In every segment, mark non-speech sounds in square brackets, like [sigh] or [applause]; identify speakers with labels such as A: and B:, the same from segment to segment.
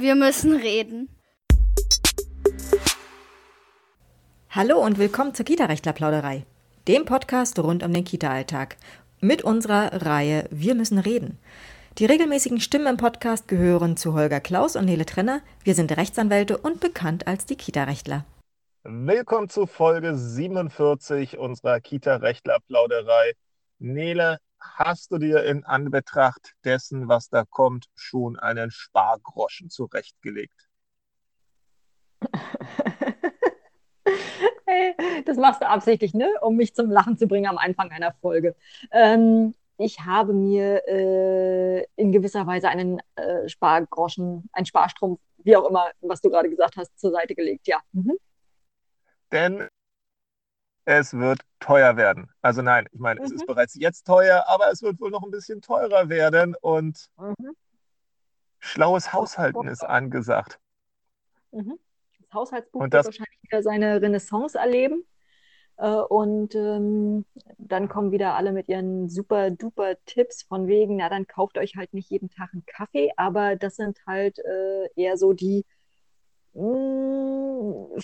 A: Wir müssen reden.
B: Hallo und willkommen zur Kita-Rechtler-Plauderei, dem Podcast rund um den Kita-Alltag. Mit unserer Reihe Wir müssen reden. Die regelmäßigen Stimmen im Podcast gehören zu Holger Klaus und Nele Trenner. Wir sind Rechtsanwälte und bekannt als die Kita-Rechtler.
C: Willkommen zu Folge 47 unserer Kita-Rechtler-Plauderei. Nele, hast du dir in Anbetracht dessen, was da kommt, schon einen Spargroschen zurechtgelegt? [laughs]
D: hey, das machst du absichtlich, ne? um mich zum Lachen zu bringen am Anfang einer Folge. Ähm, ich habe mir äh, in gewisser Weise einen äh, Spargroschen, einen Sparstrumpf, wie auch immer, was du gerade gesagt hast, zur Seite gelegt, ja. Mhm.
C: Denn es wird teuer werden. Also nein, ich meine, mhm. es ist mhm. bereits jetzt teuer, aber es wird wohl noch ein bisschen teurer werden und mhm. schlaues Haushalten ist angesagt.
D: Mhm. Das Haushaltsbuch und das, wird wahrscheinlich wieder seine Renaissance erleben. Äh, und ähm, dann kommen wieder alle mit ihren super duper Tipps von wegen, na dann kauft euch halt nicht jeden Tag einen Kaffee, aber das sind halt äh, eher so die mh, mm,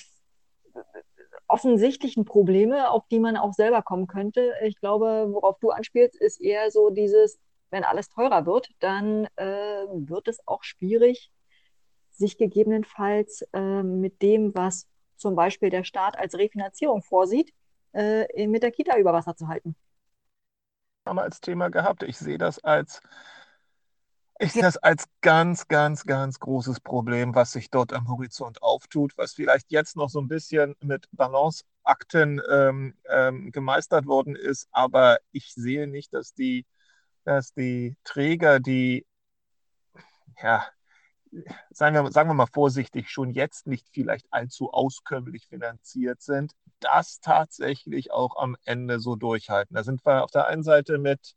D: offensichtlichen Probleme, auf die man auch selber kommen könnte. Ich glaube, worauf du anspielst, ist eher so dieses, wenn alles teurer wird, dann äh, wird es auch schwierig, sich gegebenenfalls äh, mit dem, was zum Beispiel der Staat als Refinanzierung vorsieht, äh, mit der Kita über Wasser zu halten.
C: Haben wir als Thema gehabt. Ich sehe das als ich sehe das als ganz, ganz, ganz großes Problem, was sich dort am Horizont auftut, was vielleicht jetzt noch so ein bisschen mit Balanceakten ähm, ähm, gemeistert worden ist, aber ich sehe nicht, dass die, dass die Träger, die, ja, sagen wir, sagen wir mal vorsichtig, schon jetzt nicht vielleicht allzu auskömmlich finanziert sind, das tatsächlich auch am Ende so durchhalten. Da sind wir auf der einen Seite mit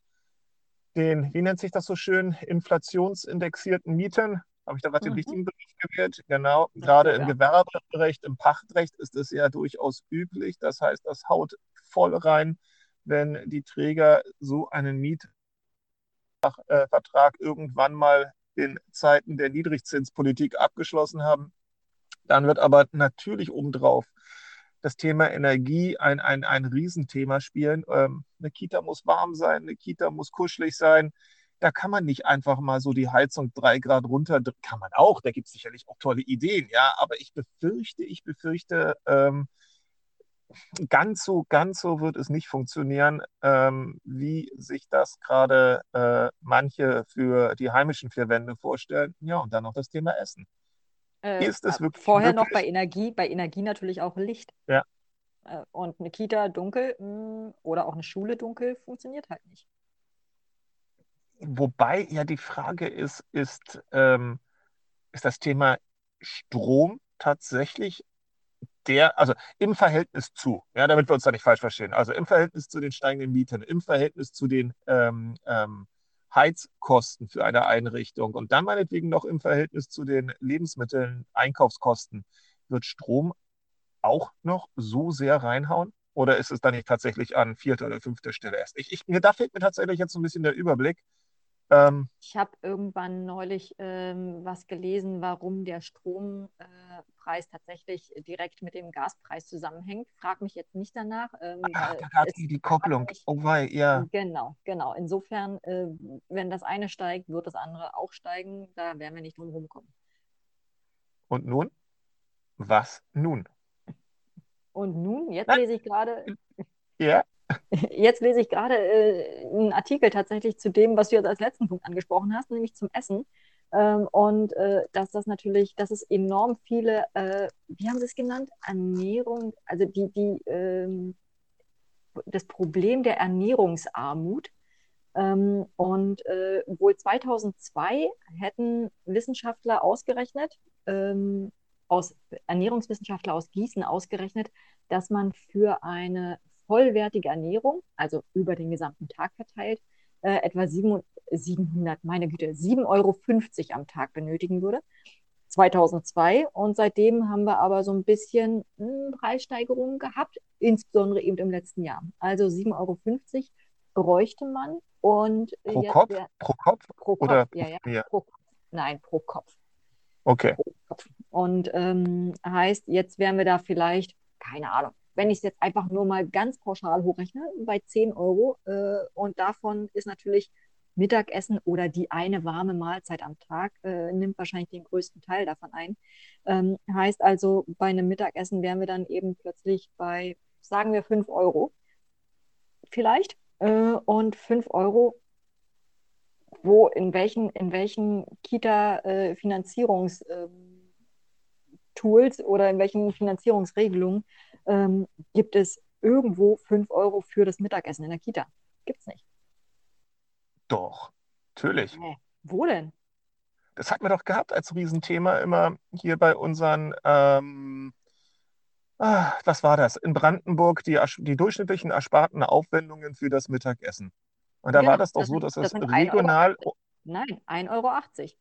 C: den, wie nennt sich das so schön, inflationsindexierten Mieten. Habe ich da gerade mhm. den richtigen Begriff gewählt? Genau. Gerade im Gewerberecht, im Pachtrecht ist es ja durchaus üblich. Das heißt, das haut voll rein, wenn die Träger so einen Mietvertrag irgendwann mal in Zeiten der Niedrigzinspolitik abgeschlossen haben. Dann wird aber natürlich obendrauf das Thema Energie ein, ein, ein Riesenthema spielen. Ähm, eine Kita muss warm sein, eine Kita muss kuschelig sein. Da kann man nicht einfach mal so die Heizung drei Grad runter, kann man auch, da gibt es sicherlich auch tolle Ideen, ja, aber ich befürchte, ich befürchte, ähm, ganz so, ganz so wird es nicht funktionieren, ähm, wie sich das gerade äh, manche für die heimischen vier Wände vorstellen. Ja, und dann noch das Thema Essen.
D: Äh, ist es wirklich vorher wirklich? noch bei Energie, bei Energie natürlich auch Licht.
C: Ja.
D: Äh, und eine Kita dunkel mh, hm, oder auch eine Schule dunkel funktioniert halt nicht.
C: Wobei ja die Frage ist, ist, ähm, ist das Thema Strom tatsächlich der, also im Verhältnis zu, ja, damit wir uns da nicht falsch verstehen, also im Verhältnis zu den steigenden Mieten, im Verhältnis zu den ähm, ähm, Heizkosten für eine Einrichtung und dann meinetwegen noch im Verhältnis zu den Lebensmitteln, Einkaufskosten, wird Strom auch noch so sehr reinhauen? Oder ist es dann nicht tatsächlich an vierter oder fünfter Stelle erst? Ich, ich, da fehlt mir tatsächlich jetzt so ein bisschen der Überblick.
D: Ähm, ich habe irgendwann neulich ähm, was gelesen, warum der Strompreis äh, tatsächlich direkt mit dem Gaspreis zusammenhängt. Frag mich jetzt nicht danach.
C: Ähm, Ach, da gab es die Kopplung. Nicht, oh wei, ja.
D: Genau, genau. Insofern, äh, wenn das eine steigt, wird das andere auch steigen. Da werden wir nicht drum rumkommen.
C: Und nun? Was nun?
D: Und nun, jetzt Nein. lese ich gerade.
C: Ja.
D: Jetzt lese ich gerade äh, einen Artikel tatsächlich zu dem, was du jetzt als letzten Punkt angesprochen hast, nämlich zum Essen. Ähm, und äh, dass das natürlich, dass es enorm viele, äh, wie haben Sie es genannt? Ernährung, also die, die, ähm, das Problem der Ernährungsarmut. Ähm, und äh, wohl 2002 hätten Wissenschaftler ausgerechnet, ähm, aus Ernährungswissenschaftler aus Gießen ausgerechnet, dass man für eine vollwertige Ernährung, also über den gesamten Tag verteilt, äh, etwa 700, meine Güte, 7,50 Euro am Tag benötigen würde. 2002 und seitdem haben wir aber so ein bisschen mh, hm, Preissteigerungen gehabt, insbesondere eben im letzten Jahr. Also 7,50 Euro bräuchte man und
C: pro Kopf? Der, pro Kopf?
D: Pro Kopf, Oder? ja, ja, ja. Pro Kopf. Nein, pro Kopf.
C: Okay.
D: Und ähm, heißt, jetzt wären wir da vielleicht, keine Ahnung, wenn ich es jetzt einfach nur mal ganz pauschal hochrechne, bei 10 Euro. Äh, und davon ist natürlich Mittagessen oder die eine warme Mahlzeit am Tag, äh, nimmt wahrscheinlich den größten Teil davon ein. Ähm, heißt also, bei einem Mittagessen wären wir dann eben plötzlich bei, sagen wir, 5 Euro. Vielleicht. Äh, und 5 Euro wo, in welchen, in welchen Kita-Finanzierungstools äh, oder in welchen Finanzierungsregelungen ähm, gibt es irgendwo 5 Euro für das Mittagessen in der Kita. Gibt es nicht.
C: Doch, natürlich.
D: Nee. Wo denn?
C: Das hatten wir doch gehabt als Riesenthema immer hier bei unseren, ähm, ah, was war das? In Brandenburg die, die durchschnittlichen ersparten Aufwendungen für das Mittagessen. Und da genau, war das doch das so, sind, dass es das regional.
D: Euro, nein, 1,80 Euro.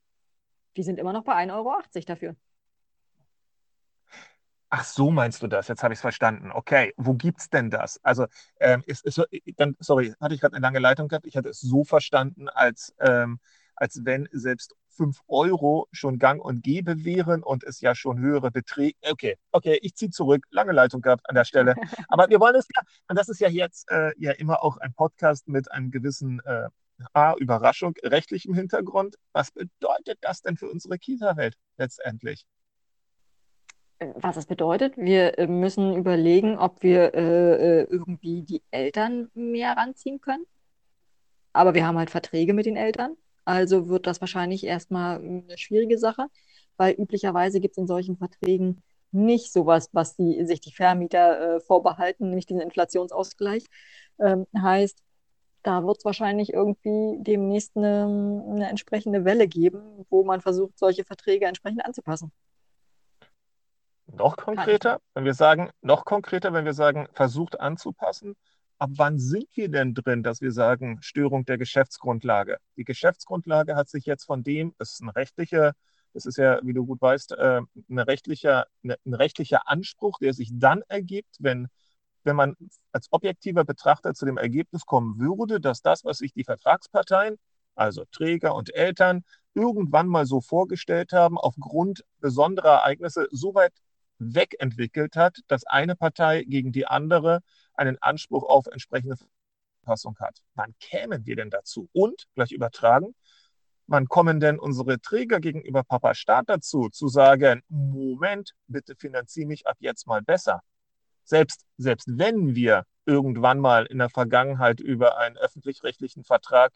D: Die sind immer noch bei 1,80 Euro dafür.
C: Ach so, meinst du das? Jetzt habe ich es verstanden. Okay, wo gibt es denn das? Also, ähm, ist, ist, dann, sorry, hatte ich gerade eine lange Leitung gehabt. Ich hatte es so verstanden, als, ähm, als wenn selbst 5 Euro schon gang und gäbe wären und es ja schon höhere Beträge. Okay, okay, ich ziehe zurück. Lange Leitung gehabt an der Stelle. [laughs] Aber wir wollen es ja, und das ist ja jetzt äh, ja immer auch ein Podcast mit einem gewissen äh, A, Überraschung, rechtlichem Hintergrund. Was bedeutet das denn für unsere Kita-Welt letztendlich?
D: Was das bedeutet. Wir äh, müssen überlegen, ob wir äh, äh, irgendwie die Eltern mehr ranziehen können. Aber wir haben halt Verträge mit den Eltern. Also wird das wahrscheinlich erstmal eine schwierige Sache, weil üblicherweise gibt es in solchen Verträgen nicht sowas, was die, sich die Vermieter äh, vorbehalten, nämlich diesen Inflationsausgleich. Ähm, heißt, da wird es wahrscheinlich irgendwie demnächst eine, eine entsprechende Welle geben, wo man versucht, solche Verträge entsprechend anzupassen.
C: Noch konkreter, wenn wir sagen, noch konkreter, wenn wir sagen, versucht anzupassen, ab wann sind wir denn drin, dass wir sagen, Störung der Geschäftsgrundlage? Die Geschäftsgrundlage hat sich jetzt von dem, das ist ein rechtlicher, das ist ja, wie du gut weißt, äh, ein rechtlicher, ein rechtlicher Anspruch, der sich dann ergibt, wenn, wenn man als objektiver Betrachter zu dem Ergebnis kommen würde, dass das, was sich die Vertragsparteien, also Träger und Eltern, irgendwann mal so vorgestellt haben, aufgrund besonderer Ereignisse so weit wegentwickelt hat, dass eine Partei gegen die andere einen Anspruch auf entsprechende Verfassung hat. Wann kämen wir denn dazu? Und, gleich übertragen, wann kommen denn unsere Träger gegenüber Papa Staat dazu, zu sagen, Moment, bitte finanziere mich ab jetzt mal besser. Selbst, selbst wenn wir irgendwann mal in der Vergangenheit über einen öffentlich-rechtlichen Vertrag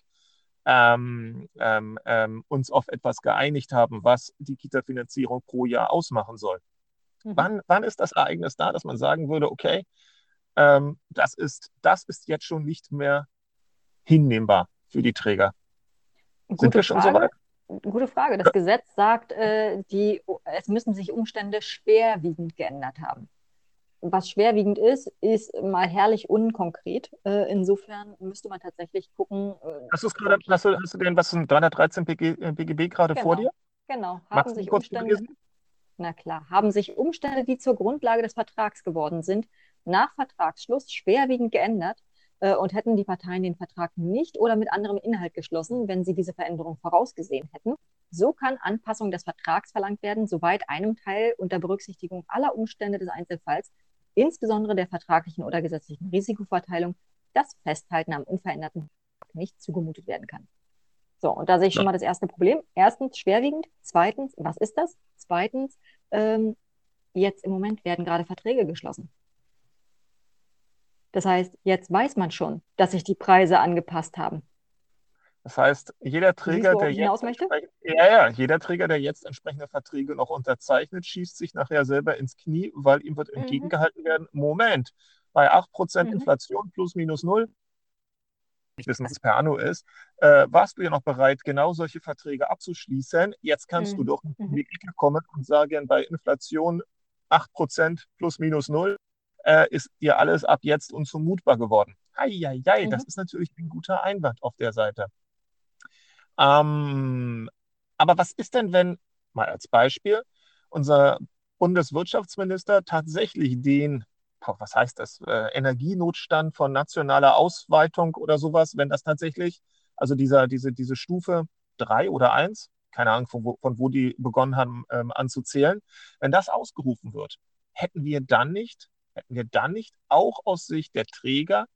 C: ähm, ähm, ähm, uns auf etwas geeinigt haben, was die Kita-Finanzierung pro Jahr ausmachen soll. Mhm. Wann, wann ist das Ereignis da, dass man sagen würde, okay, ähm, das, ist, das ist jetzt schon nicht mehr hinnehmbar für die Träger?
D: Gute Sind wir schon so weit? Gute Frage. Das Gesetz sagt, äh, die, es müssen sich Umstände schwerwiegend geändert haben. Was schwerwiegend ist, ist mal herrlich unkonkret. Äh, insofern müsste man tatsächlich gucken.
C: Äh, hast, grade, hast, du, hast du denn was 313 BG, BGB gerade
D: genau,
C: vor dir?
D: Genau. Haben Magst sich Umstände, na klar, haben sich Umstände, die zur Grundlage des Vertrags geworden sind, nach Vertragsschluss schwerwiegend geändert äh, und hätten die Parteien den Vertrag nicht oder mit anderem Inhalt geschlossen, wenn sie diese Veränderung vorausgesehen hätten. So kann Anpassung des Vertrags verlangt werden, soweit einem Teil unter Berücksichtigung aller Umstände des Einzelfalls, insbesondere der vertraglichen oder gesetzlichen Risikoverteilung, das Festhalten am unveränderten nicht zugemutet werden kann. So, und da sehe ich schon mal das erste Problem. Erstens schwerwiegend. Zweitens, was ist das? Zweitens, ähm, jetzt im Moment werden gerade Verträge geschlossen. Das heißt, jetzt weiß man schon, dass sich die Preise angepasst haben.
C: Das heißt, jeder Träger, der jetzt ja, ja, jeder Träger, der jetzt entsprechende Verträge noch unterzeichnet, schießt sich nachher selber ins Knie, weil ihm wird mhm. entgegengehalten werden, Moment, bei 8% mhm. Inflation plus minus null nicht wissen, was per Anno ist, äh, warst du ja noch bereit, genau solche Verträge abzuschließen. Jetzt kannst mhm. du doch in die mhm. Ecke kommen und sagen, bei Inflation 8% plus minus 0 äh, ist dir alles ab jetzt unzumutbar geworden. Eieiei, mhm. das ist natürlich ein guter Einwand auf der Seite. Ähm, aber was ist denn, wenn, mal als Beispiel, unser Bundeswirtschaftsminister tatsächlich den was heißt das, äh, Energienotstand von nationaler Ausweitung oder sowas, wenn das tatsächlich, also dieser, diese, diese Stufe 3 oder 1, keine Ahnung, von wo, von wo die begonnen haben ähm, anzuzählen, wenn das ausgerufen wird, hätten wir dann nicht, hätten wir dann nicht auch aus Sicht der Träger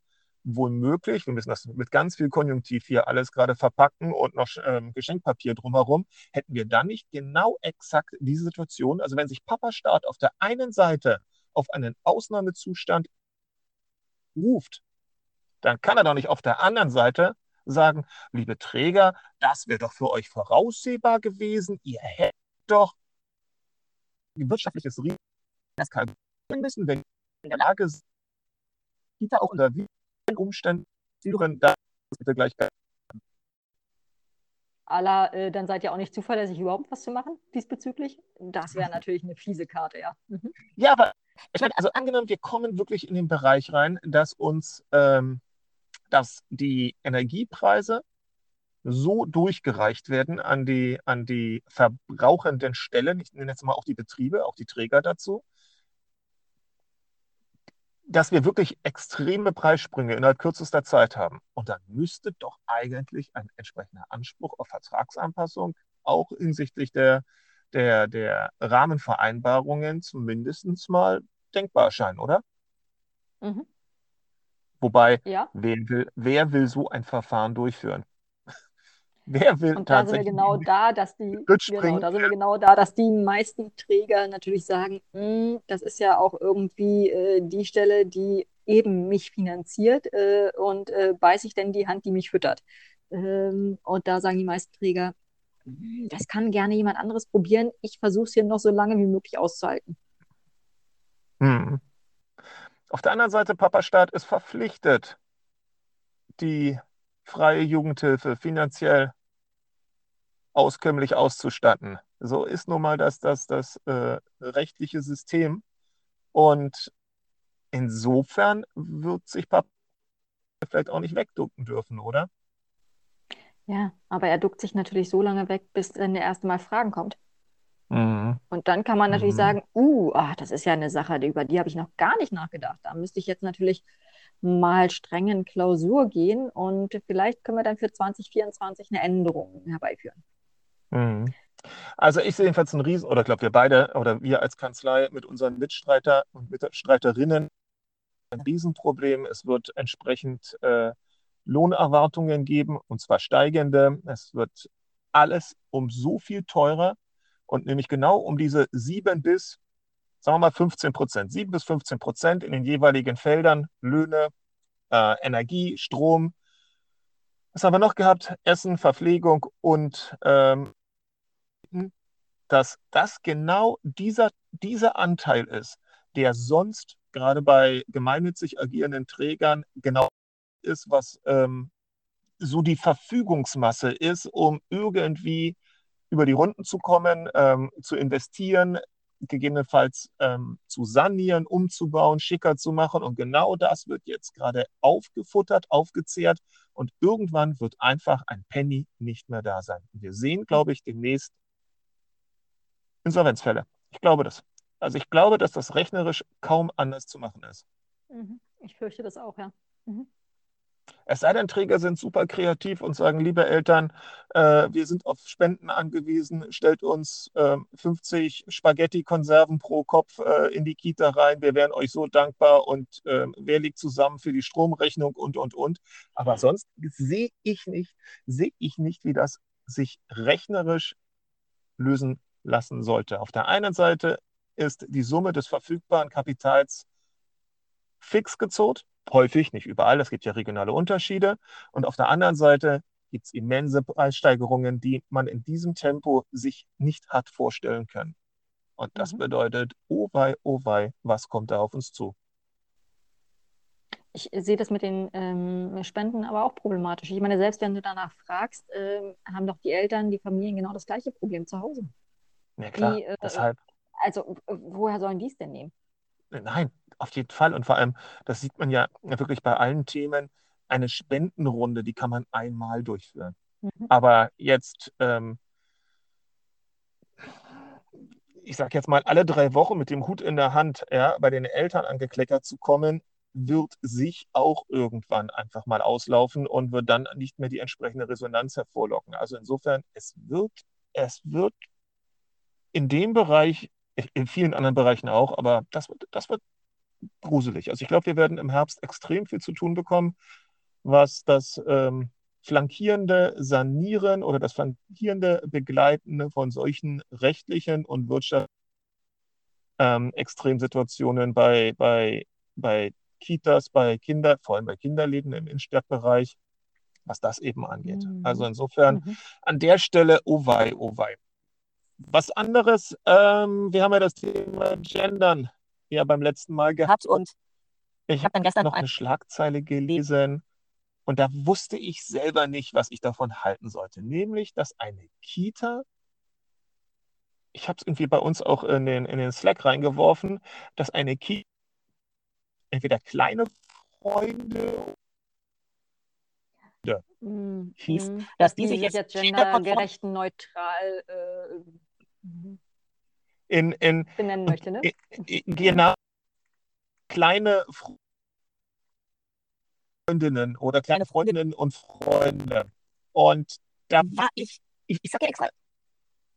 C: womöglich, wir müssen das mit ganz viel Konjunktiv hier alles gerade verpacken und noch ähm, Geschenkpapier drumherum, hätten wir dann nicht genau exakt diese Situation, also wenn sich Papa Staat auf der einen Seite auf einen Ausnahmezustand ruft, dann kann er doch nicht auf der anderen Seite sagen, liebe Träger, das wäre doch für euch voraussehbar gewesen, ihr hättet doch wirtschaftliches Risiko das kalkulieren müssen, wenn in der Lage sind, Kita auch unter Umständen führen, das bitte gleich
D: Allah, äh, dann seid ihr auch nicht zuverlässig, überhaupt was zu machen diesbezüglich. Das wäre natürlich eine fiese Karte, ja. Mhm.
C: Ja, aber ich meine, also angenommen, wir kommen wirklich in den Bereich rein, dass uns, ähm, dass die Energiepreise so durchgereicht werden an die, an die verbrauchenden Stellen, ich nenne jetzt mal auch die Betriebe, auch die Träger dazu, dass wir wirklich extreme Preissprünge innerhalb kürzester Zeit haben. Und dann müsste doch eigentlich ein entsprechender Anspruch auf Vertragsanpassung auch hinsichtlich der, der, der Rahmenvereinbarungen zumindest mal denkbar erscheinen, oder? Mhm. Wobei, ja. wer, will, wer will so ein Verfahren durchführen? [laughs]
D: Wer will und da sind wir genau [laughs] da, dass die genau, da sind wir genau da, dass die meisten Träger natürlich sagen, hm, das ist ja auch irgendwie äh, die Stelle, die eben mich finanziert äh, und äh, beiß ich denn die Hand, die mich füttert. Ähm, und da sagen die meisten Träger, das kann gerne jemand anderes probieren. Ich versuche es hier noch so lange wie möglich auszuhalten.
C: Hm. Auf der anderen Seite, Papa Staat ist verpflichtet, die freie Jugendhilfe finanziell auskömmlich auszustatten. So ist nun mal das, das, das äh, rechtliche System. Und insofern wird sich Papa vielleicht auch nicht wegducken dürfen, oder?
D: Ja, aber er duckt sich natürlich so lange weg, bis dann der erste Mal Fragen kommt. Mhm. Und dann kann man natürlich mhm. sagen, uh, ach, das ist ja eine Sache, über die habe ich noch gar nicht nachgedacht. Da müsste ich jetzt natürlich mal streng in Klausur gehen und vielleicht können wir dann für 2024 eine Änderung herbeiführen.
C: Mhm. Also ich sehe jedenfalls einen Riesen, oder ich glaube wir beide oder wir als Kanzlei mit unseren Mitstreiter und Mitstreiterinnen ein Riesenproblem. Es wird entsprechend äh, Lohnerwartungen geben, und zwar steigende. Es wird alles um so viel teurer und nämlich genau um diese sieben bis, sagen wir mal 15 Prozent, sieben bis 15 Prozent in den jeweiligen Feldern, Löhne, äh, Energie, Strom. Was haben wir noch gehabt? Essen, Verpflegung und ähm, dass das genau dieser, dieser Anteil ist, der sonst gerade bei gemeinnützig agierenden Trägern genau ist, was ähm, so die Verfügungsmasse ist, um irgendwie über die Runden zu kommen, ähm, zu investieren, gegebenenfalls ähm, zu sanieren, umzubauen, schicker zu machen. Und genau das wird jetzt gerade aufgefuttert, aufgezehrt und irgendwann wird einfach ein Penny nicht mehr da sein. Wir sehen, glaube ich, demnächst Insolvenzfälle. Ich glaube das. Also ich glaube, dass das rechnerisch kaum anders zu machen ist.
D: Mhm. Ich fürchte das auch, ja. Mhm.
C: Es sei denn, Träger sind super kreativ und sagen, liebe Eltern, äh, wir sind auf Spenden angewiesen, stellt uns äh, 50 Spaghetti-Konserven pro Kopf äh, in die Kita rein, wir wären euch so dankbar und ähm, wer liegt zusammen für die Stromrechnung und, und, und. Aber sonst sehe ich nicht, sehe ich nicht, wie das sich rechnerisch lösen lassen sollte. Auf der einen Seite ist die Summe des verfügbaren Kapitals fix gezurrt, häufig, nicht überall, es gibt ja regionale Unterschiede. Und auf der anderen Seite gibt es immense Preissteigerungen, die man in diesem Tempo sich nicht hat vorstellen können. Und das mhm. bedeutet, oh wei, oh wei, was kommt da auf uns zu?
D: Ich sehe das mit den ähm, Spenden aber auch problematisch. Ich meine, selbst wenn du danach fragst, äh, haben doch die Eltern, die Familien genau das gleiche Problem zu Hause.
C: Ja, klar,
D: Die, äh,
C: deshalb.
D: also, woher sollen die es denn nehmen?
C: Nein, auf jeden Fall. Und vor allem, das sieht man ja wirklich bei allen Themen, eine Spendenrunde, die kann man einmal durchführen. Mhm. Aber jetzt, ähm, ich sage jetzt mal, alle drei Wochen mit dem Hut in der Hand ja, bei den Eltern angekleckert zu kommen, wird sich auch irgendwann einfach mal auslaufen und wird dann nicht mehr die entsprechende Resonanz hervorlocken. Also insofern, es wird es wird in dem Bereich, in vielen anderen Bereichen auch, aber das wird, das wird gruselig. Also ich glaube, wir werden im Herbst extrem viel zu tun bekommen, was das ähm, flankierende Sanieren oder das flankierende Begleiten von solchen rechtlichen und wirtschaftlichen ähm, Extremsituationen bei, bei, bei Kitas, bei Kinder, vor allem bei Kinderläden im Innenstadtbereich, was das eben angeht. Mhm. Also insofern mhm. an der Stelle, oh wei, oh wei. Was anderes, ähm, wir haben ja das Thema Gendern ja beim letzten Mal gehabt und ich habe dann gestern noch eine Schlagzeile gelesen und da wusste ich selber nicht, was ich davon halten sollte. Nämlich, dass eine Kita, ich habe es irgendwie bei uns auch in den, in den Slack reingeworfen, dass eine Kita entweder kleine Freunde
D: mm, hieß, mm, dass die, die sich jetzt gendergerecht neutral äh,
C: in, in,
D: benennen möchte, ne?
C: genau kleine Freundinnen oder kleine Freundinnen und Freunde. Und da war ich, ich, ich sage ja extra,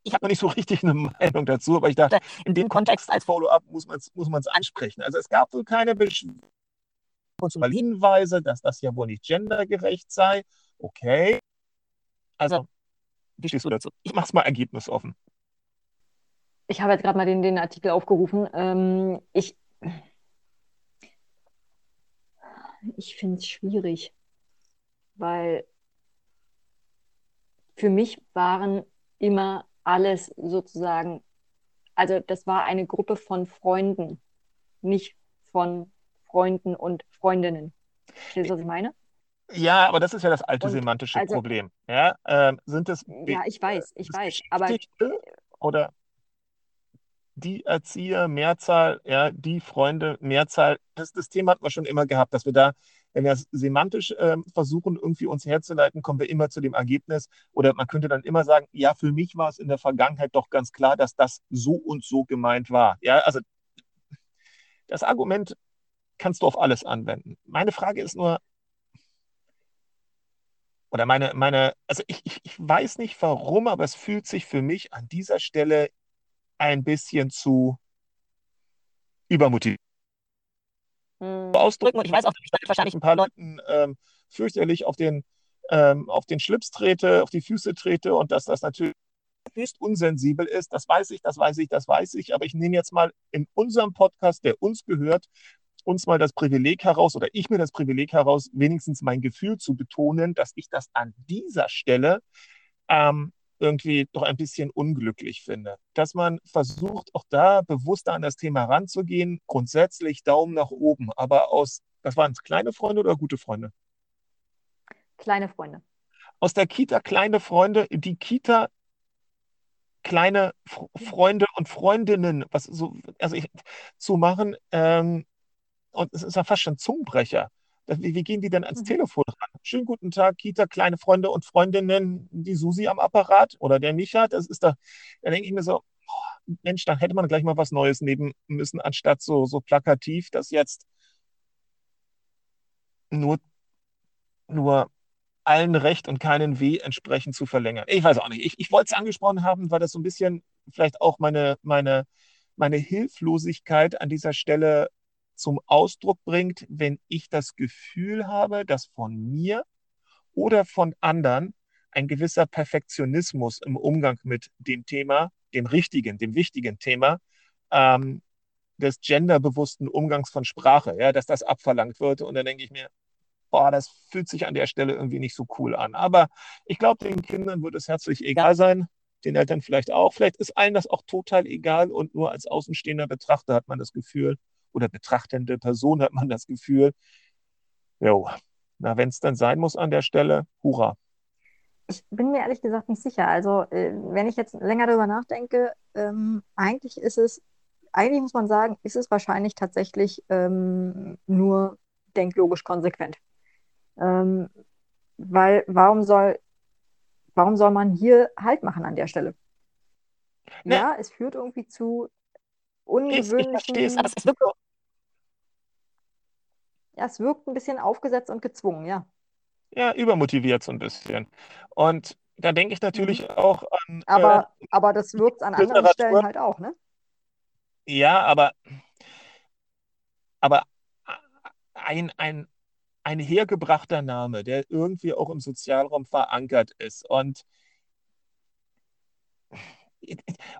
C: ich habe noch nicht so richtig eine Meinung dazu, aber ich dachte, in dem Kontext als Follow-up muss man es muss ansprechen. Also es gab wohl keine Hinweise, dass das ja wohl nicht gendergerecht sei. Okay. Also, wie stehst du dazu? Ich mache es mal ergebnisoffen.
D: Ich habe jetzt gerade mal den, den Artikel aufgerufen. Ähm, ich ich finde es schwierig, weil für mich waren immer alles sozusagen, also das war eine Gruppe von Freunden, nicht von Freunden und Freundinnen. Verstehst du, was ich meine?
C: Ja, aber das ist ja das alte und semantische also, Problem. Ja, ähm, sind es.
D: Ja, ich weiß, ich weiß. Aber.
C: Oder die Erzieher, Mehrzahl, ja, die Freunde, Mehrzahl. Das, das Thema hatten wir schon immer gehabt, dass wir da, wenn wir es semantisch äh, versuchen, irgendwie uns herzuleiten, kommen wir immer zu dem Ergebnis. Oder man könnte dann immer sagen, ja, für mich war es in der Vergangenheit doch ganz klar, dass das so und so gemeint war. Ja, also das Argument kannst du auf alles anwenden. Meine Frage ist nur, oder meine, meine, also ich, ich weiß nicht warum, aber es fühlt sich für mich an dieser Stelle ein bisschen zu übermotiviert hm. ausdrücken. Und ich weiß auch, dass ich wahrscheinlich ein paar Leuten ähm, fürchterlich auf den, ähm, auf den Schlips trete, auf die Füße trete und dass das natürlich höchst unsensibel ist. Das weiß ich, das weiß ich, das weiß ich. Aber ich nehme jetzt mal in unserem Podcast, der uns gehört, uns mal das Privileg heraus oder ich mir das Privileg heraus, wenigstens mein Gefühl zu betonen, dass ich das an dieser Stelle ähm, irgendwie doch ein bisschen unglücklich finde. Dass man versucht, auch da bewusster an das Thema ranzugehen, grundsätzlich Daumen nach oben, aber aus, was waren es, kleine Freunde oder gute Freunde?
D: Kleine Freunde.
C: Aus der Kita kleine Freunde, die Kita kleine F Freunde und Freundinnen, was so, also ich, zu machen, ähm, und es ist ja fast schon Zungenbrecher. Wie, wie gehen die denn ans mhm. Telefon ran? Schönen guten Tag, Kita, kleine Freunde und Freundinnen, die Susi am Apparat oder der Micha. Das ist da, da denke ich mir so, oh, Mensch, dann hätte man gleich mal was Neues nehmen müssen, anstatt so, so plakativ, das jetzt nur, nur allen Recht und keinen Weh entsprechend zu verlängern. Ich weiß auch nicht. Ich, ich wollte es angesprochen haben, weil das so ein bisschen vielleicht auch meine, meine, meine Hilflosigkeit an dieser Stelle zum Ausdruck bringt, wenn ich das Gefühl habe, dass von mir oder von anderen ein gewisser Perfektionismus im Umgang mit dem Thema, dem richtigen, dem wichtigen Thema, ähm, des genderbewussten Umgangs von Sprache, ja, dass das abverlangt wird. Und dann denke ich mir, boah, das fühlt sich an der Stelle irgendwie nicht so cool an. Aber ich glaube, den Kindern wird es herzlich egal sein, den Eltern vielleicht auch. Vielleicht ist allen das auch total egal und nur als außenstehender Betrachter hat man das Gefühl, oder betrachtende Person hat man das Gefühl, jo, na, wenn es dann sein muss an der Stelle, hurra.
D: Ich bin mir ehrlich gesagt nicht sicher. Also, äh, wenn ich jetzt länger darüber nachdenke, ähm, eigentlich ist es, eigentlich muss man sagen, ist es wahrscheinlich tatsächlich ähm, nur denklogisch konsequent. Ähm, weil warum soll, warum soll man hier Halt machen an der Stelle? Ne. Ja, es führt irgendwie zu ungewöhnlichen. Ich, ich verstehe es, wirkt, ja, es wirkt ein bisschen aufgesetzt und gezwungen, ja.
C: Ja, übermotiviert so ein bisschen. Und da denke ich natürlich mhm. auch an.
D: Aber, äh, aber das wirkt an anderen Stellen halt auch, ne?
C: Ja, aber, aber ein, ein, ein hergebrachter Name, der irgendwie auch im Sozialraum verankert ist. Und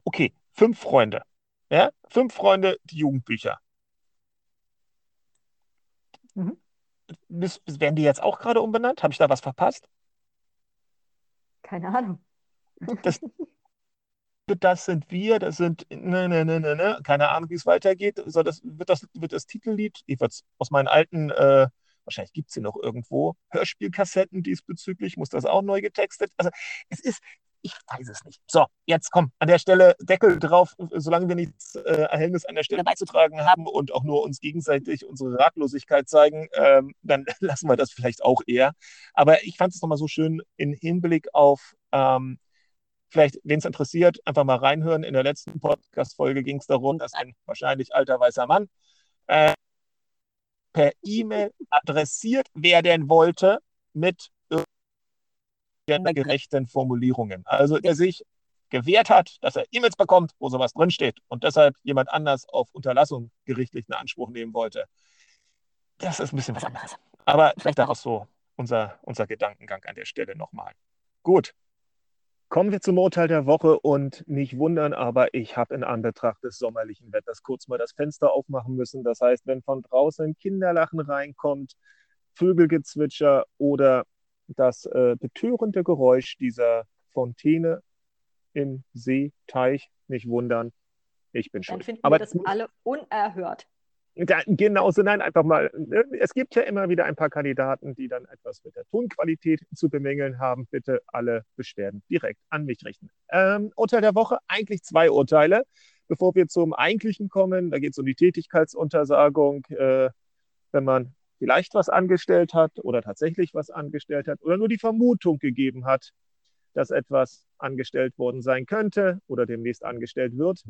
C: okay, fünf Freunde. Ja, fünf Freunde, die Jugendbücher. Mhm. Das, werden die jetzt auch gerade umbenannt? Habe ich da was verpasst?
D: Keine Ahnung.
C: Das, [laughs] das sind wir, das sind, ne, ne, ne, ne, ne, keine Ahnung, wie es weitergeht. So, das, wird, das, wird das Titellied, ich würde aus meinen alten, äh, wahrscheinlich gibt es sie noch irgendwo, Hörspielkassetten diesbezüglich, muss das auch neu getextet. Also es ist, ich weiß es nicht. So, jetzt komm, an der Stelle Deckel drauf, solange wir nichts äh, Erhellnis an der Stelle beizutragen haben und auch nur uns gegenseitig unsere Ratlosigkeit zeigen, ähm, dann [laughs] lassen wir das vielleicht auch eher. Aber ich fand es nochmal so schön in Hinblick auf, ähm, vielleicht, wen es interessiert, einfach mal reinhören. In der letzten Podcast-Folge ging es darum, dass ein wahrscheinlich alter weißer Mann äh, per E-Mail adressiert werden wollte mit gendergerechten Formulierungen. Also der sich gewehrt hat, dass er E-Mails bekommt, wo sowas drinsteht und deshalb jemand anders auf Unterlassung gerichtlichen Anspruch nehmen wollte. Das ist ein bisschen was anderes. Aber vielleicht daraus so unser, unser Gedankengang an der Stelle nochmal. Gut. Kommen wir zum Urteil der Woche und nicht wundern, aber ich habe in Anbetracht des sommerlichen Wetters kurz mal das Fenster aufmachen müssen. Das heißt, wenn von draußen Kinderlachen reinkommt, Vögelgezwitscher oder das äh, betörende Geräusch dieser Fontäne im See, Teich, nicht wundern. Ich bin schuld.
D: Dann finden Aber wir das alle unerhört.
C: Da, genauso, nein, einfach mal. Ne, es gibt ja immer wieder ein paar Kandidaten, die dann etwas mit der Tonqualität zu bemängeln haben. Bitte alle Beschwerden direkt an mich richten. Ähm, Urteil der Woche, eigentlich zwei Urteile. Bevor wir zum eigentlichen kommen, da geht es um die Tätigkeitsuntersagung. Äh, wenn man vielleicht was angestellt hat oder tatsächlich was angestellt hat oder nur die Vermutung gegeben hat, dass etwas angestellt worden sein könnte oder demnächst angestellt wird.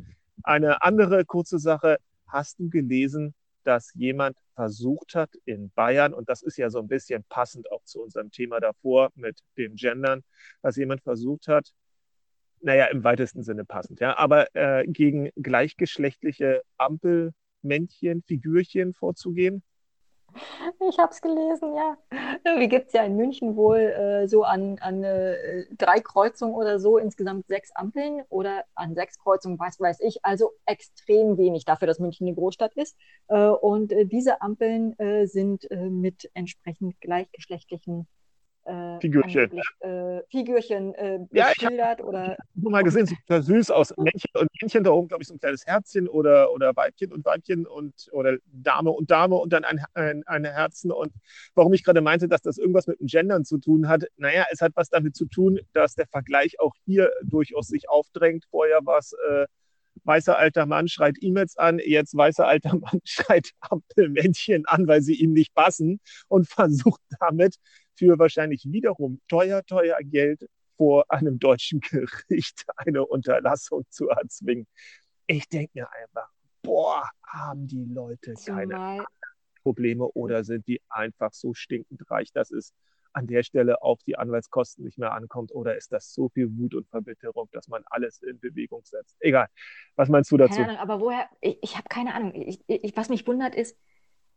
C: Eine andere kurze Sache, hast du gelesen, dass jemand versucht hat in Bayern, und das ist ja so ein bisschen passend auch zu unserem Thema davor mit den Gendern, dass jemand versucht hat, naja, im weitesten Sinne passend, ja, aber äh, gegen gleichgeschlechtliche Ampelmännchen, Figürchen vorzugehen.
D: Ich habe es gelesen, ja. Irgendwie gibt es ja in München wohl äh, so an, an äh, drei Kreuzungen oder so insgesamt sechs Ampeln oder an sechs Kreuzungen, was weiß ich. Also extrem wenig dafür, dass München eine Großstadt ist. Äh, und äh, diese Ampeln äh, sind äh, mit entsprechend gleichgeschlechtlichen
C: äh, Figürchen.
D: Äh, Figürchen äh, ja,
C: beschildert oder. Nur mal gesehen, sieht total süß aus. [laughs] Männchen und Männchen da oben, glaube ich, so ein kleines Herzchen oder, oder Weibchen und Weibchen und oder Dame und Dame und dann ein, ein, ein Herzen. Und warum ich gerade meinte, dass das irgendwas mit dem Gendern zu tun hat, naja, es hat was damit zu tun, dass der Vergleich auch hier durchaus sich aufdrängt. Vorher war es äh, weißer alter Mann schreit E-Mails an, jetzt weißer alter [laughs] Mann schreit Ampelmännchen an, weil sie ihm nicht passen und versucht damit für wahrscheinlich wiederum teuer, teuer Geld vor einem deutschen [laughs] Gericht eine Unterlassung zu erzwingen. Ich denke mir einfach, boah, haben die Leute keine Zumal Probleme oder sind die einfach so stinkend reich, dass es an der Stelle auf die Anwaltskosten nicht mehr ankommt? Oder ist das so viel Wut und Verbitterung, dass man alles in Bewegung setzt? Egal. Was meinst du dazu?
D: Keine Ahnung, aber woher? Ich, ich habe keine Ahnung. Ich, ich, was mich wundert ist,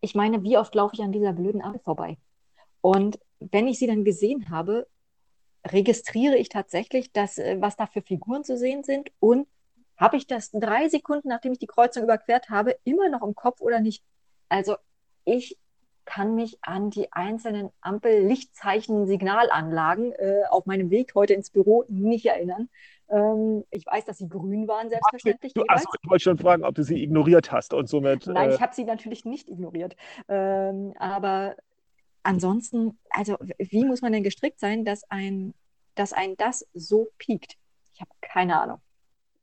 D: ich meine, wie oft laufe ich an dieser blöden Ampel vorbei? Und wenn ich sie dann gesehen habe, registriere ich tatsächlich, dass, äh, was da für Figuren zu sehen sind und habe ich das drei Sekunden, nachdem ich die Kreuzung überquert habe, immer noch im Kopf oder nicht? Also ich kann mich an die einzelnen Ampel-Lichtzeichen-Signalanlagen äh, auf meinem Weg heute ins Büro nicht erinnern. Ähm, ich weiß, dass sie grün waren, selbstverständlich.
C: Du, also, ich wollte schon fragen, ob du sie ignoriert hast und somit.
D: Nein, äh... ich habe sie natürlich nicht ignoriert. Ähm, aber ansonsten, also wie muss man denn gestrickt sein, dass ein, dass ein das so piekt? Ich habe keine Ahnung.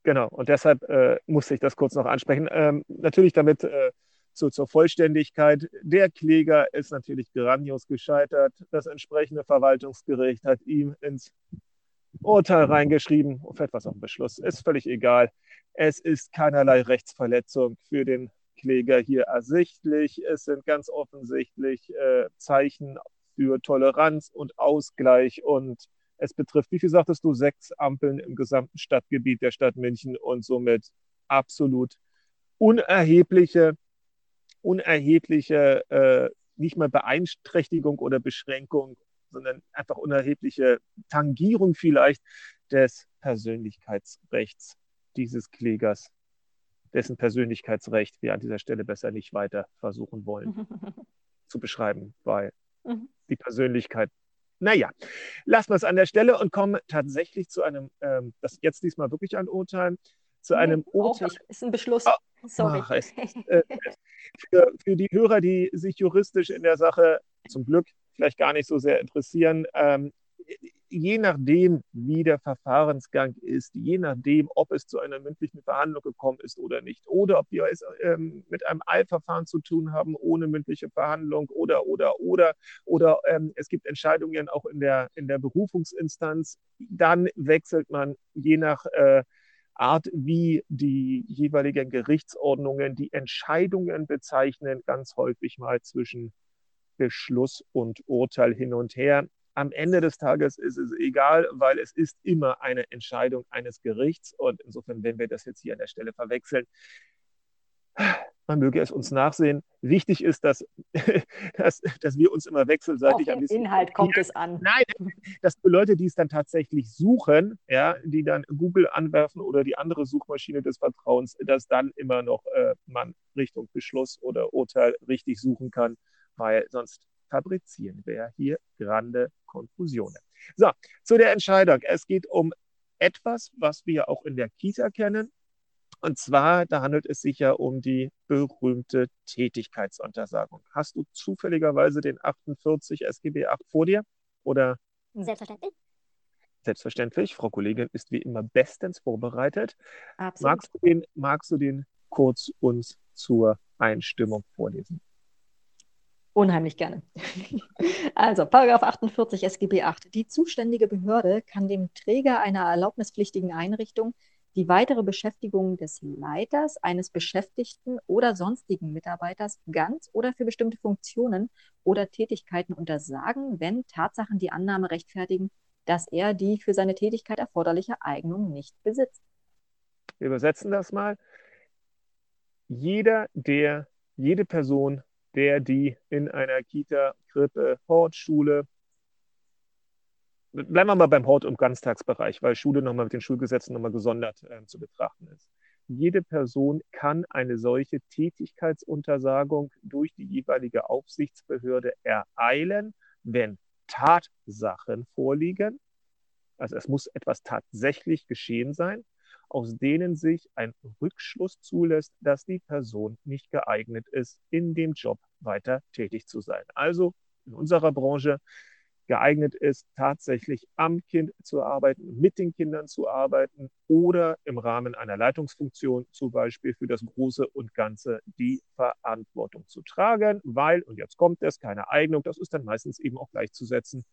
C: Genau, und deshalb äh, musste ich das kurz noch ansprechen. Ähm, natürlich damit äh, so zur Vollständigkeit. Der Kläger ist natürlich grandios gescheitert. Das entsprechende Verwaltungsgericht hat ihm ins Urteil reingeschrieben, fällt was auf den Beschluss, ist völlig egal. Es ist keinerlei Rechtsverletzung für den Kläger hier ersichtlich. Es sind ganz offensichtlich äh, Zeichen für Toleranz und Ausgleich und Es betrifft, wie viel sagtest du, sechs Ampeln im gesamten Stadtgebiet der Stadt München und somit absolut unerhebliche, unerhebliche, äh, nicht mal Beeinträchtigung oder Beschränkung, sondern einfach unerhebliche Tangierung vielleicht des Persönlichkeitsrechts dieses Klägers, dessen Persönlichkeitsrecht wir an dieser Stelle besser nicht weiter versuchen wollen [laughs] zu beschreiben, weil mhm. die Persönlichkeit naja, lassen wir es an der Stelle und kommen tatsächlich zu einem, ähm, das jetzt diesmal wirklich ein Urteil, zu nee, einem Urteil.
D: Ist ein Beschluss. Oh, Sorry.
C: Ach, es, [laughs] äh, für, für, die Hörer, die sich juristisch in der Sache zum Glück vielleicht gar nicht so sehr interessieren, ähm, je nachdem, wie der Verfahrensgang ist, je nachdem, ob es zu einer mündlichen Verhandlung gekommen ist oder nicht, oder ob wir es ähm, mit einem Eilverfahren zu tun haben, ohne mündliche Verhandlung, oder, oder, oder, oder ähm, es gibt Entscheidungen auch in der, in der Berufungsinstanz, dann wechselt man je nach äh, Art, wie die jeweiligen Gerichtsordnungen die Entscheidungen bezeichnen, ganz häufig mal zwischen Beschluss und Urteil hin und her am Ende des Tages ist es egal, weil es ist immer eine Entscheidung eines Gerichts. Und insofern, wenn wir das jetzt hier an der Stelle verwechseln, man möge es uns nachsehen. Wichtig ist, dass, [laughs] dass, dass wir uns immer wechselseitig
D: Auf den Inhalt kommt es an.
C: Nein, dass für Leute, die es dann tatsächlich suchen, ja, die dann Google anwerfen oder die andere Suchmaschine des Vertrauens, dass dann immer noch äh, man Richtung Beschluss oder Urteil richtig suchen kann, weil sonst fabrizieren wir hier grande Konfusionen. So, zu der Entscheidung. Es geht um etwas, was wir auch in der Kita kennen. Und zwar, da handelt es sich ja um die berühmte Tätigkeitsuntersagung. Hast du zufälligerweise den 48 SGB 8 vor dir? Oder?
D: Selbstverständlich.
C: Selbstverständlich. Frau Kollegin ist wie immer bestens vorbereitet.
D: Absolut.
C: Magst du den, magst du den kurz uns zur Einstimmung vorlesen?
D: Unheimlich gerne. [laughs] Also, Paragraph 48 SGB 8. Die zuständige Behörde kann dem Träger einer erlaubnispflichtigen Einrichtung die weitere Beschäftigung des Leiters, eines Beschäftigten oder sonstigen Mitarbeiters ganz oder für bestimmte Funktionen oder Tätigkeiten untersagen, wenn Tatsachen die Annahme rechtfertigen, dass er die für seine Tätigkeit erforderliche Eignung nicht besitzt.
C: Wir übersetzen das mal. Jeder, der, jede Person, der, die in einer Kita, Krippe, Hort, Schule, bleiben wir mal beim Hort- und Ganztagsbereich, weil Schule nochmal mit den Schulgesetzen nochmal gesondert äh, zu betrachten ist. Jede Person kann eine solche Tätigkeitsuntersagung durch die jeweilige Aufsichtsbehörde ereilen, wenn Tatsachen vorliegen. Also es muss etwas tatsächlich geschehen sein aus denen sich ein Rückschluss zulässt, dass die Person nicht geeignet ist, in dem Job weiter tätig zu sein. Also in unserer Branche geeignet ist, tatsächlich am Kind zu arbeiten, mit den Kindern zu arbeiten oder im Rahmen einer Leitungsfunktion zum Beispiel für das Große und Ganze die Verantwortung zu tragen, weil, und jetzt kommt es, keine Eignung, das ist dann meistens eben auch gleichzusetzen,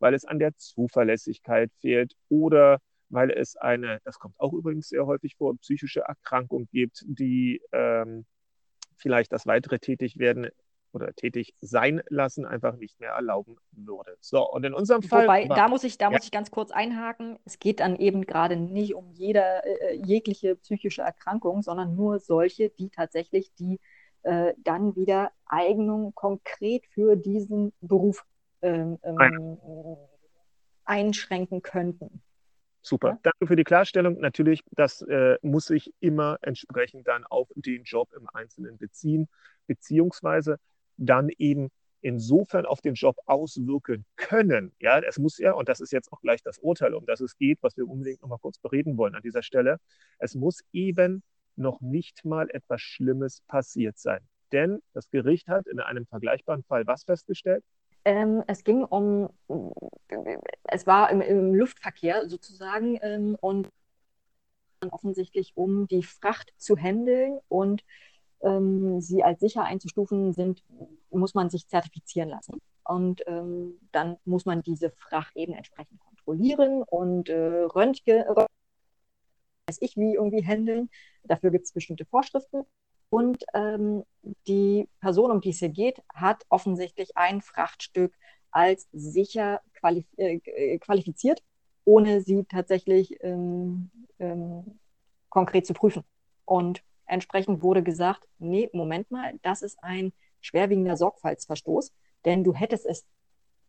C: weil es an der Zuverlässigkeit fehlt oder weil es eine, das kommt auch übrigens sehr häufig vor, psychische Erkrankung gibt, die ähm, vielleicht das weitere Tätigwerden oder tätig sein lassen einfach nicht mehr erlauben würde. So, und in unserem Fall.
D: Wobei, war, da muss ich, da ja. muss ich ganz kurz einhaken. Es geht dann eben gerade nicht um jeder, äh, jegliche psychische Erkrankung, sondern nur solche, die tatsächlich die äh, dann wieder Eignung konkret für diesen Beruf ähm, ähm, einschränken könnten.
C: Super. Ja. Danke für die Klarstellung. Natürlich, das äh, muss sich immer entsprechend dann auf den Job im Einzelnen beziehen, beziehungsweise dann eben insofern auf den Job auswirken können. Ja, es muss ja, und das ist jetzt auch gleich das Urteil, um das es geht, was wir unbedingt noch mal kurz bereden wollen an dieser Stelle. Es muss eben noch nicht mal etwas Schlimmes passiert sein. Denn das Gericht hat in einem vergleichbaren Fall was festgestellt?
D: Ähm, es ging um, es war im, im Luftverkehr sozusagen ähm, und offensichtlich um die Fracht zu handeln und ähm, sie als sicher einzustufen sind, muss man sich zertifizieren lassen. Und ähm, dann muss man diese Fracht eben entsprechend kontrollieren und äh, Röntgen, weiß ich wie irgendwie handeln. Dafür gibt es bestimmte Vorschriften. Und ähm, die Person, um die es hier geht, hat offensichtlich ein Frachtstück als sicher qualif äh, äh, qualifiziert ohne sie tatsächlich ähm, ähm, konkret zu prüfen. Und entsprechend wurde gesagt, nee, Moment mal, das ist ein schwerwiegender Sorgfaltsverstoß, denn du hättest es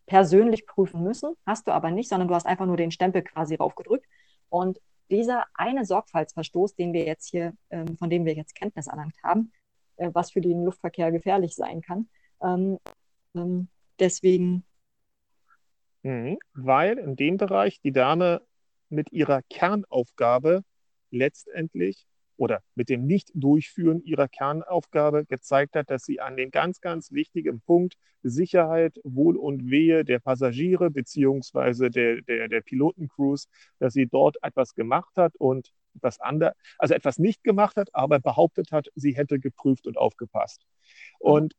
D: persönlich prüfen müssen, hast du aber nicht, sondern du hast einfach nur den Stempel quasi raufgedrückt. Und dieser eine Sorgfaltsverstoß, den wir jetzt hier, ähm, von dem wir jetzt Kenntnis erlangt haben, äh, was für den Luftverkehr gefährlich sein kann, ähm, ähm, deswegen.
C: Mhm, weil in dem Bereich die Dame mit ihrer Kernaufgabe letztendlich oder mit dem Nicht-Durchführen ihrer Kernaufgabe gezeigt hat, dass sie an den ganz, ganz wichtigen Punkt Sicherheit, Wohl und Wehe der Passagiere beziehungsweise der, der, der Pilotencrews, dass sie dort etwas gemacht hat und etwas anderes, also etwas nicht gemacht hat, aber behauptet hat, sie hätte geprüft und aufgepasst. Und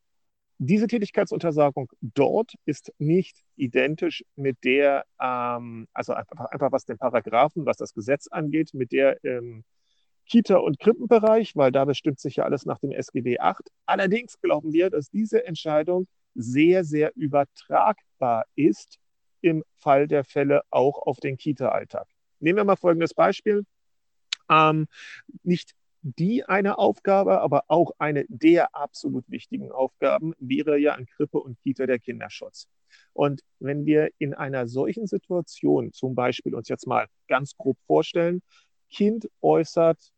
C: diese Tätigkeitsuntersagung dort ist nicht identisch mit der, ähm, also einfach, einfach, was den Paragraphen, was das Gesetz angeht, mit der ähm, Kita- und Krippenbereich, weil da bestimmt sich ja alles nach dem SGB 8. Allerdings glauben wir, dass diese Entscheidung sehr, sehr übertragbar ist im Fall der Fälle auch auf den Kita-Alltag. Nehmen wir mal folgendes Beispiel. Ähm, nicht die eine Aufgabe, aber auch eine der absolut wichtigen Aufgaben wäre ja an Krippe und Kita der Kinderschutz. Und wenn wir in einer solchen Situation zum Beispiel uns jetzt mal ganz grob vorstellen, Kind äußert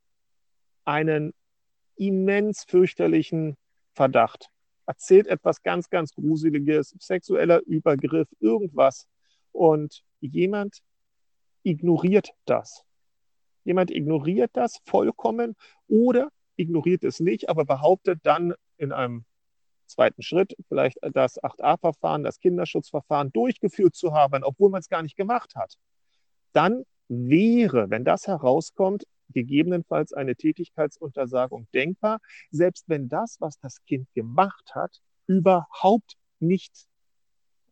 C: einen immens fürchterlichen Verdacht, erzählt etwas ganz, ganz Gruseliges, sexueller Übergriff, irgendwas. Und jemand ignoriert das. Jemand ignoriert das vollkommen oder ignoriert es nicht, aber behauptet dann in einem zweiten Schritt vielleicht das 8a-Verfahren, das Kinderschutzverfahren durchgeführt zu haben, obwohl man es gar nicht gemacht hat. Dann wäre, wenn das herauskommt, gegebenenfalls eine Tätigkeitsuntersagung denkbar, selbst wenn das, was das Kind gemacht hat, überhaupt nicht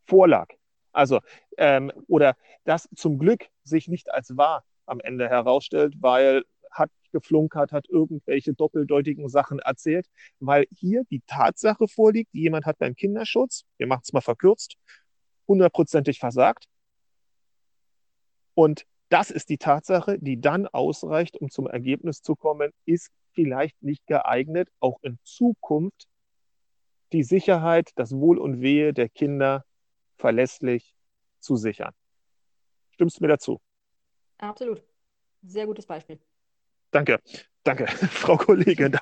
C: vorlag. Also, ähm, oder das zum Glück sich nicht als wahr am Ende herausstellt, weil hat geflunkert, hat irgendwelche doppeldeutigen Sachen erzählt, weil hier die Tatsache vorliegt, jemand hat beim Kinderschutz, wir machen es mal verkürzt, hundertprozentig versagt. Und das ist die Tatsache, die dann ausreicht, um zum Ergebnis zu kommen, ist vielleicht nicht geeignet, auch in Zukunft die Sicherheit, das Wohl und Wehe der Kinder verlässlich zu sichern. Stimmst du mir dazu?
D: Absolut. Sehr gutes Beispiel.
C: Danke, danke, [laughs] Frau Kollegin.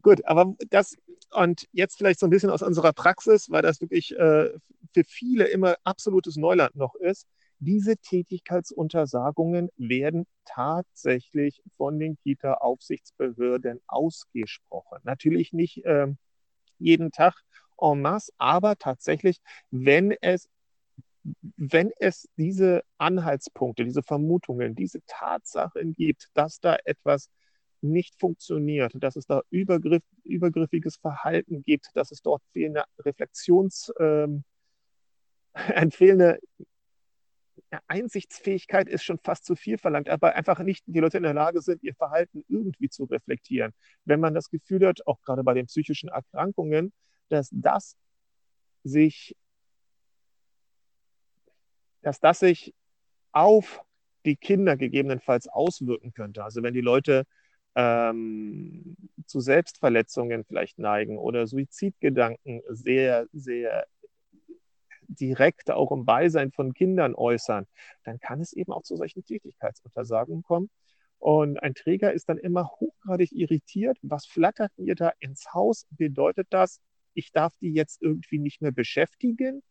C: Gut, aber das und jetzt vielleicht so ein bisschen aus unserer Praxis, weil das wirklich äh, für viele immer absolutes Neuland noch ist. Diese Tätigkeitsuntersagungen werden tatsächlich von den Kita-Aufsichtsbehörden ausgesprochen. Natürlich nicht äh, jeden Tag en masse, aber tatsächlich, wenn es wenn es diese Anhaltspunkte, diese Vermutungen, diese Tatsachen gibt, dass da etwas nicht funktioniert, dass es da übergriff, übergriffiges Verhalten gibt, dass es dort fehlende Reflexions, [laughs] ähm, eine fehlende Einsichtsfähigkeit ist schon fast zu viel verlangt, aber einfach nicht die Leute in der Lage sind, ihr Verhalten irgendwie zu reflektieren. Wenn man das Gefühl hat, auch gerade bei den psychischen Erkrankungen, dass das sich dass das sich auf die Kinder gegebenenfalls auswirken könnte. Also wenn die Leute ähm, zu Selbstverletzungen vielleicht neigen oder Suizidgedanken sehr, sehr direkt auch im Beisein von Kindern äußern, dann kann es eben auch zu solchen Tätigkeitsuntersagungen kommen. Und ein Träger ist dann immer hochgradig irritiert. Was flattert mir da ins Haus? Bedeutet das, ich darf die jetzt irgendwie nicht mehr beschäftigen?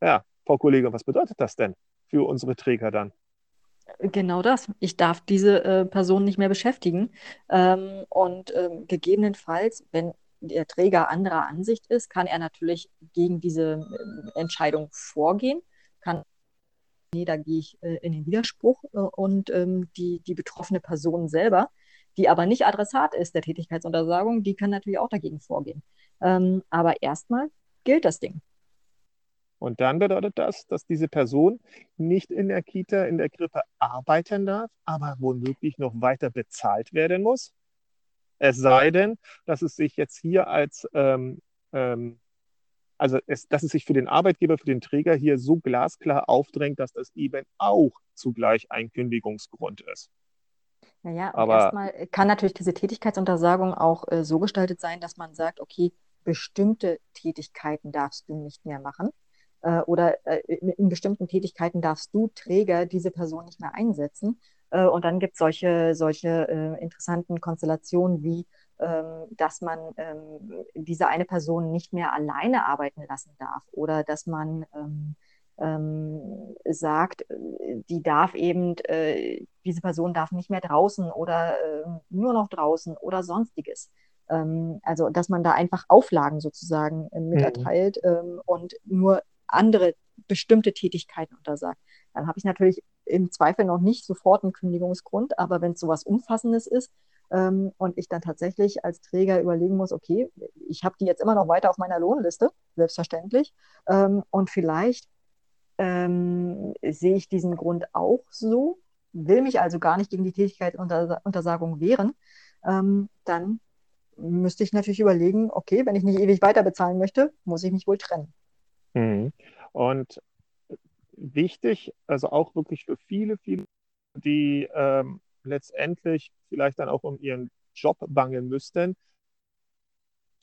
C: Ja, Frau Kollegin, was bedeutet das denn für unsere Träger dann?
D: Genau das. Ich darf diese äh, Person nicht mehr beschäftigen. Ähm, und ähm, gegebenenfalls, wenn der Träger anderer Ansicht ist, kann er natürlich gegen diese äh, Entscheidung vorgehen, kann, nee, da gehe ich äh, in den Widerspruch äh, und ähm, die, die betroffene Person selber, die aber nicht Adressat ist der Tätigkeitsuntersagung, die kann natürlich auch dagegen vorgehen. Ähm, aber erstmal gilt das Ding.
C: Und dann bedeutet das, dass diese Person nicht in der Kita, in der Krippe arbeiten darf, aber womöglich noch weiter bezahlt werden muss. Es sei denn, dass es sich jetzt hier als ähm, ähm, also es, dass es sich für den Arbeitgeber, für den Träger hier so glasklar aufdrängt, dass das eben auch zugleich ein Kündigungsgrund ist.
D: Naja,
C: Aber
D: erstmal kann natürlich diese Tätigkeitsuntersagung auch äh, so gestaltet sein, dass man sagt, okay, bestimmte Tätigkeiten darfst du nicht mehr machen. Äh, oder äh, in, in, bestimmten Tätigkeiten darfst du Träger diese Person nicht mehr einsetzen. Äh, und dann gibt es solche, solche äh, interessanten Konstellationen wie ähm, dass man ähm, diese eine Person nicht mehr alleine arbeiten lassen darf oder dass man ähm, ähm, sagt, äh, die darf eben, äh, diese Person darf nicht mehr draußen oder äh, nur noch draußen oder sonstiges. Ähm, also, dass man da einfach Auflagen sozusagen äh, mit erteilt mhm. und nur andere bestimmte Tätigkeiten untersagt. Dann habe ich natürlich im Zweifel noch nicht sofort einen Kündigungsgrund, aber wenn es sowas Umfassendes ist, ähm, und ich dann tatsächlich als Träger überlegen muss, okay, ich habe die jetzt immer noch weiter auf meiner Lohnliste, selbstverständlich, ähm, und vielleicht ähm, sehe ich diesen Grund auch so, will mich also gar nicht gegen die Tätigkeitsuntersagung wehren, ähm, dann müsste ich natürlich überlegen, okay, wenn ich nicht ewig weiter bezahlen möchte, muss ich mich wohl trennen.
C: Mhm. Und wichtig, also auch wirklich für viele, viele, die ähm, letztendlich vielleicht dann auch um ihren Job bangen müssten.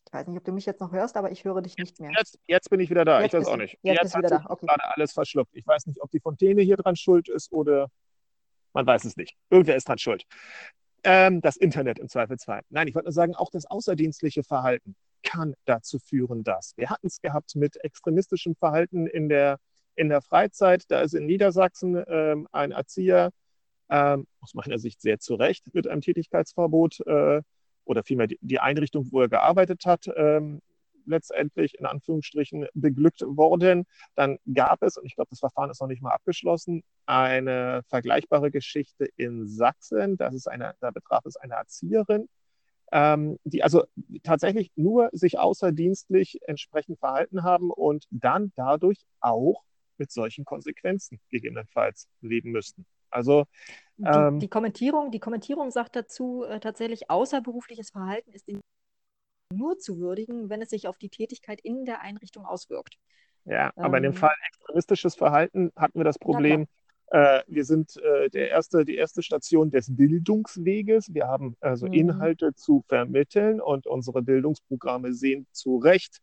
D: Ich weiß nicht, ob du mich jetzt noch hörst, aber ich höre dich nicht mehr.
C: Jetzt, jetzt bin ich wieder da.
D: Jetzt
C: ich weiß
D: auch
C: nicht.
D: Jetzt, jetzt
C: hat
D: wieder da. Okay.
C: gerade alles verschluckt. Ich weiß nicht, ob die Fontäne hier dran schuld ist oder man weiß es nicht. Irgendwer ist dran schuld. Ähm, das Internet im Zweifelsfall. Nein, ich wollte nur sagen, auch das außerdienstliche Verhalten kann dazu führen, dass. Wir hatten es gehabt mit extremistischem Verhalten in der, in der Freizeit. Da ist in Niedersachsen ähm, ein Erzieher ähm, aus meiner Sicht sehr zu Recht mit einem Tätigkeitsverbot äh, oder vielmehr die, Einrichtung, wo er gearbeitet hat, ähm, letztendlich in Anführungsstrichen beglückt worden. Dann gab es, und ich glaube, das Verfahren ist noch nicht mal abgeschlossen, eine vergleichbare Geschichte in Sachsen. Das ist eine, da betraf es eine Erzieherin, ähm, die also tatsächlich nur sich außerdienstlich entsprechend verhalten haben und dann dadurch auch mit solchen Konsequenzen gegebenenfalls leben müssten. Also
D: ähm, die, die, Kommentierung, die Kommentierung sagt dazu äh, tatsächlich, außerberufliches Verhalten ist nur zu würdigen, wenn es sich auf die Tätigkeit in der Einrichtung auswirkt.
C: Ja, ähm, aber in dem ähm, Fall extremistisches Verhalten hatten wir das Problem, äh, wir sind äh, der erste, die erste Station des Bildungsweges. Wir haben also mhm. Inhalte zu vermitteln und unsere Bildungsprogramme sehen zu Recht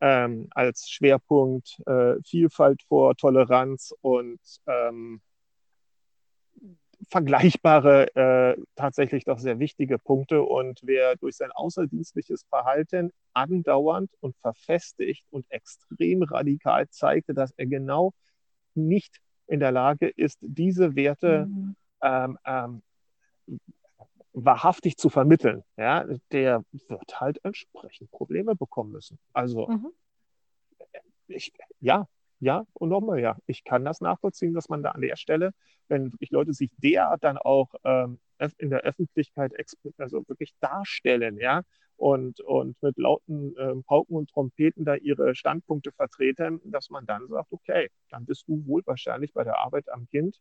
C: ähm, als Schwerpunkt äh, Vielfalt vor Toleranz und ähm, vergleichbare, äh, tatsächlich doch sehr wichtige Punkte. Und wer durch sein außerdienstliches Verhalten andauernd und verfestigt und extrem radikal zeigte, dass er genau nicht in der Lage ist, diese Werte mhm. ähm, ähm, wahrhaftig zu vermitteln, ja, der wird halt entsprechend Probleme bekommen müssen. Also, mhm. ich, ja, ja und nochmal ja. Ich kann das nachvollziehen, dass man da an der Stelle, wenn wirklich Leute sich derart dann auch ähm, in der Öffentlichkeit also wirklich darstellen, ja, und, und mit lauten ähm, Pauken und Trompeten da ihre Standpunkte vertreten, dass man dann sagt, okay, dann bist du wohl wahrscheinlich bei der Arbeit am Kind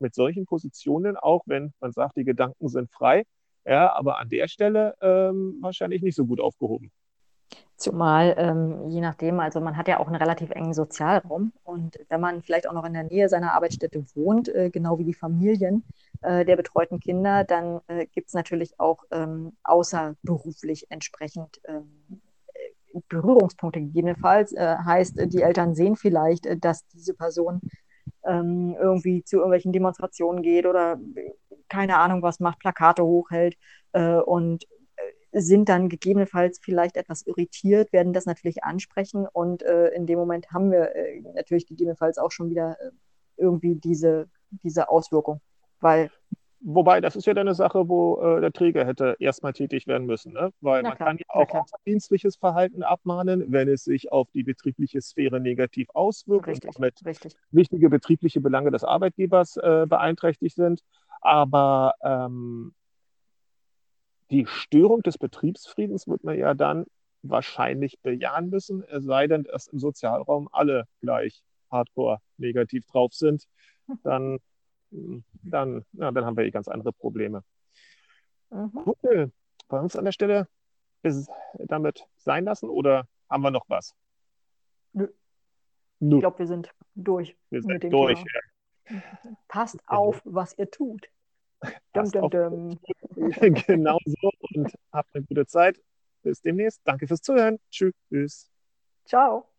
C: mit solchen Positionen, auch wenn man sagt, die Gedanken sind frei, ja, aber an der Stelle ähm, wahrscheinlich nicht so gut aufgehoben.
D: Zumal, ähm, je nachdem, also man hat ja auch einen relativ engen Sozialraum und wenn man vielleicht auch noch in der Nähe seiner Arbeitsstätte wohnt, äh, genau wie die Familien äh, der betreuten Kinder, dann äh, gibt es natürlich auch ähm, außerberuflich entsprechend ähm, Berührungspunkte gegebenenfalls. Äh, heißt, die Eltern sehen vielleicht, äh, dass diese Person ähm, irgendwie zu irgendwelchen Demonstrationen geht oder äh, keine Ahnung was macht, Plakate hochhält und sind dann gegebenenfalls vielleicht etwas irritiert, werden das natürlich ansprechen und äh, in dem Moment haben wir äh, natürlich gegebenenfalls auch schon wieder äh, irgendwie diese, diese Auswirkung, weil
C: Wobei, das ist ja dann eine Sache, wo äh, der Träger hätte erstmal tätig werden müssen, ne? weil man kann ja auch dienstliches Verhalten abmahnen, wenn es sich auf die betriebliche Sphäre negativ auswirkt
D: richtig,
C: und damit
D: richtig.
C: wichtige betriebliche Belange des Arbeitgebers äh, beeinträchtigt sind. Aber ähm, die Störung des Betriebsfriedens wird man ja dann wahrscheinlich bejahen müssen, es sei denn, dass im Sozialraum alle gleich hardcore negativ drauf sind. Dann, dann, ja, dann haben wir eh ganz andere Probleme. Mhm. Cool. Bei uns an der Stelle damit sein lassen oder haben wir noch was?
D: Nö.
C: Nö.
D: Ich glaube, wir sind durch
C: Wir
D: mit
C: sind
D: dem
C: durch.
D: Thema. Passt auf, was ihr tut. Dum, dum, dum. [laughs]
C: genau so und habt eine gute Zeit. Bis demnächst. Danke fürs Zuhören. Tschüss.
D: Ciao.